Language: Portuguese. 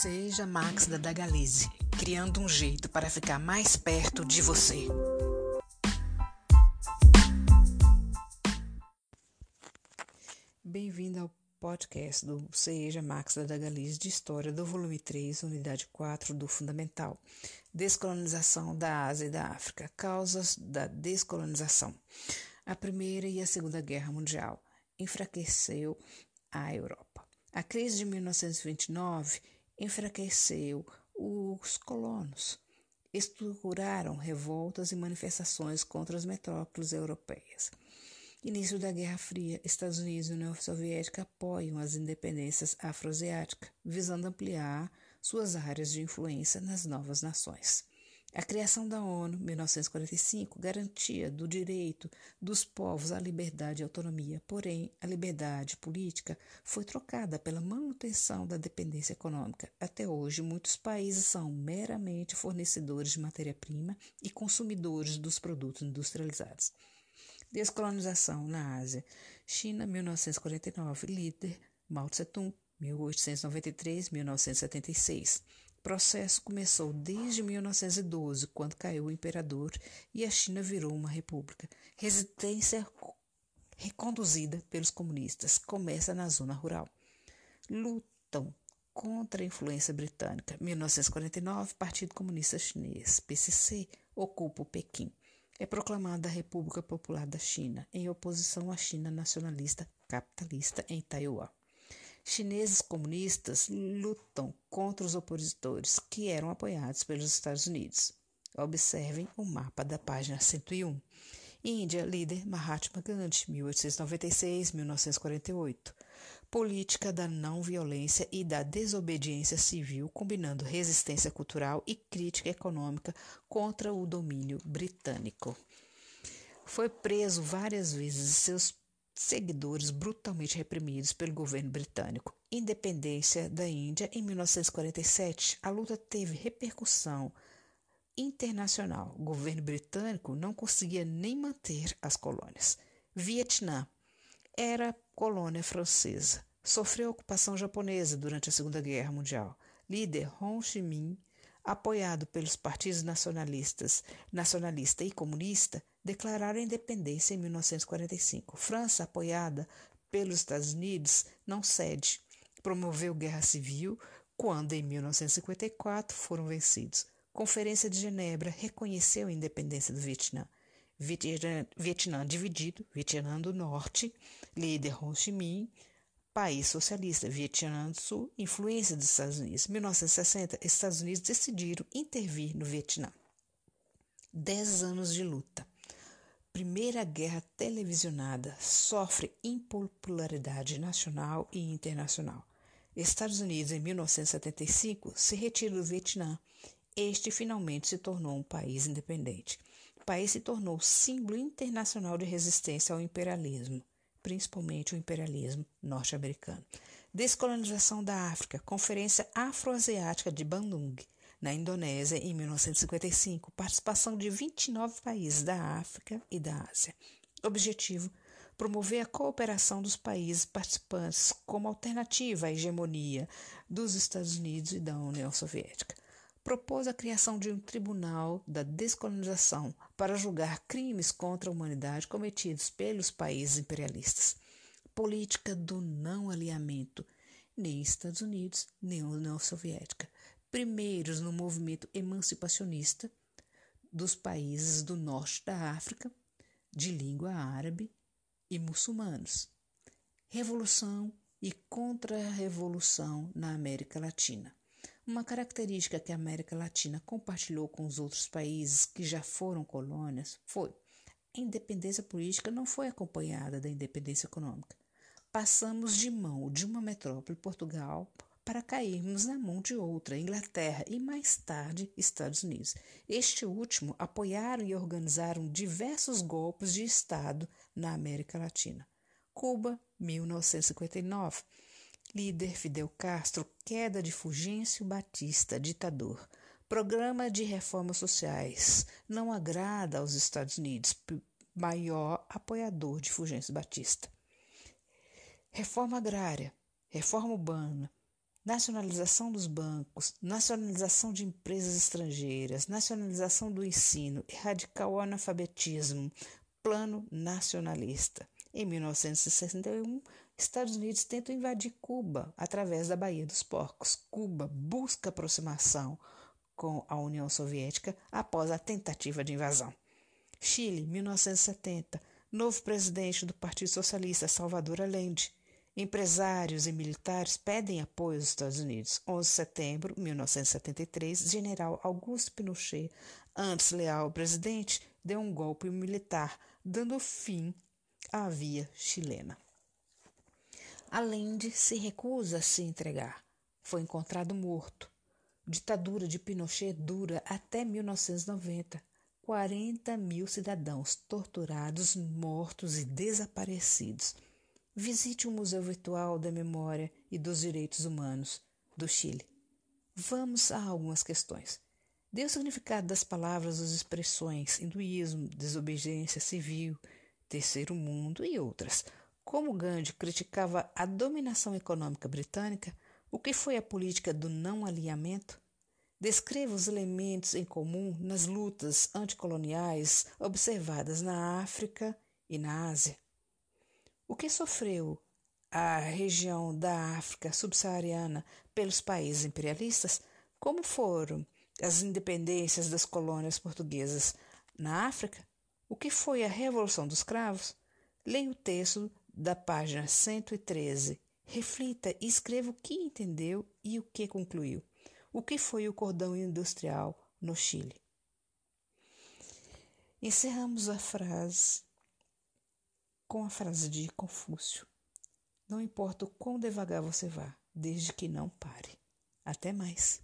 Seja Max da Dagalize, criando um jeito para ficar mais perto de você. Bem-vindo ao podcast do Seja Max da Dagalize de História do volume 3, unidade 4 do Fundamental. Descolonização da Ásia e da África. Causas da descolonização. A Primeira e a Segunda Guerra Mundial enfraqueceu a Europa. A crise de 1929 enfraqueceu os colonos. Estruturaram revoltas e manifestações contra as metrópoles europeias. Início da Guerra Fria, Estados Unidos e União Soviética apoiam as independências afroasiáticas, visando ampliar suas áreas de influência nas novas nações. A criação da ONU, 1945, garantia do direito dos povos à liberdade e autonomia, porém, a liberdade política foi trocada pela manutenção da dependência econômica. Até hoje, muitos países são meramente fornecedores de matéria-prima e consumidores dos produtos industrializados. Descolonização na Ásia. China, 1949, líder Mao Tse-tung, 1893-1976 processo começou desde 1912, quando caiu o imperador e a China virou uma república. Resistência reconduzida pelos comunistas começa na zona rural. Lutam contra a influência britânica. 1949, Partido Comunista Chinês, PCC, ocupa o Pequim. É proclamada a República Popular da China, em oposição à China nacionalista capitalista em Taiwan. Chineses comunistas lutam contra os opositores que eram apoiados pelos Estados Unidos. Observem o mapa da página 101. Índia, líder Mahatma Gandhi, 1896-1948. Política da não violência e da desobediência civil, combinando resistência cultural e crítica econômica contra o domínio britânico. Foi preso várias vezes e seus seguidores brutalmente reprimidos pelo governo britânico. Independência da Índia em 1947, a luta teve repercussão internacional. O governo britânico não conseguia nem manter as colônias. Vietnã era colônia francesa. Sofreu ocupação japonesa durante a Segunda Guerra Mundial. Líder Ho Chi Minh, apoiado pelos partidos nacionalistas, nacionalista e comunista, declararam independência em 1945. França, apoiada pelos Estados Unidos, não cede. Promoveu guerra civil quando, em 1954, foram vencidos. Conferência de Genebra reconheceu a independência do Vietnã. Vietnã, Vietnã dividido, Vietnã do Norte, líder Ho Chi Minh, país socialista, Vietnã do Sul, influência dos Estados Unidos. 1960, Estados Unidos decidiram intervir no Vietnã. Dez anos de luta. Primeira Guerra televisionada sofre impopularidade nacional e internacional. Estados Unidos, em 1975, se retira do Vietnã. Este finalmente se tornou um país independente. O país se tornou símbolo internacional de resistência ao imperialismo, principalmente o imperialismo norte-americano. Descolonização da África, Conferência Afroasiática de Bandung na Indonésia em 1955, participação de 29 países da África e da Ásia. Objetivo: promover a cooperação dos países participantes como alternativa à hegemonia dos Estados Unidos e da União Soviética. Propôs a criação de um tribunal da descolonização para julgar crimes contra a humanidade cometidos pelos países imperialistas. Política do não alinhamento. Nem Estados Unidos, nem União Soviética primeiros no movimento emancipacionista dos países do norte da África, de língua árabe e muçulmanos. Revolução e contra-revolução na América Latina. Uma característica que a América Latina compartilhou com os outros países que já foram colônias foi a independência política não foi acompanhada da independência econômica. Passamos de mão de uma metrópole, Portugal, para cairmos na mão de outra, Inglaterra e mais tarde Estados Unidos. Este último apoiaram e organizaram diversos golpes de Estado na América Latina. Cuba, 1959. Líder Fidel Castro, queda de Fulgêncio Batista, ditador. Programa de reformas sociais não agrada aos Estados Unidos, maior apoiador de Fulgêncio Batista. Reforma agrária, reforma urbana, nacionalização dos bancos, nacionalização de empresas estrangeiras, nacionalização do ensino, erradicar o analfabetismo, plano nacionalista. Em 1961, Estados Unidos tentam invadir Cuba através da Baía dos Porcos. Cuba busca aproximação com a União Soviética após a tentativa de invasão. Chile, 1970. Novo presidente do Partido Socialista, Salvador Allende. Empresários e militares pedem apoio aos Estados Unidos. 11 de setembro de 1973, general Augusto Pinochet, antes leal ao presidente, deu um golpe militar, dando fim à via chilena. Allende se recusa a se entregar. Foi encontrado morto. Ditadura de Pinochet dura até 1990. 40 mil cidadãos torturados, mortos e desaparecidos. Visite o Museu Virtual da Memória e dos Direitos Humanos do Chile. Vamos a algumas questões. Dê o significado das palavras as expressões hinduísmo, desobediência civil, terceiro mundo e outras. Como Gandhi criticava a dominação econômica britânica, o que foi a política do não alinhamento? Descreva os elementos em comum nas lutas anticoloniais observadas na África e na Ásia. O que sofreu a região da África subsaariana pelos países imperialistas? Como foram as independências das colônias portuguesas na África? O que foi a Revolução dos Cravos? Leia o texto da página 113. Reflita e escreva o que entendeu e o que concluiu. O que foi o cordão industrial no Chile? Encerramos a frase com a frase de Confúcio: Não importa o quão devagar você vá, desde que não pare. Até mais.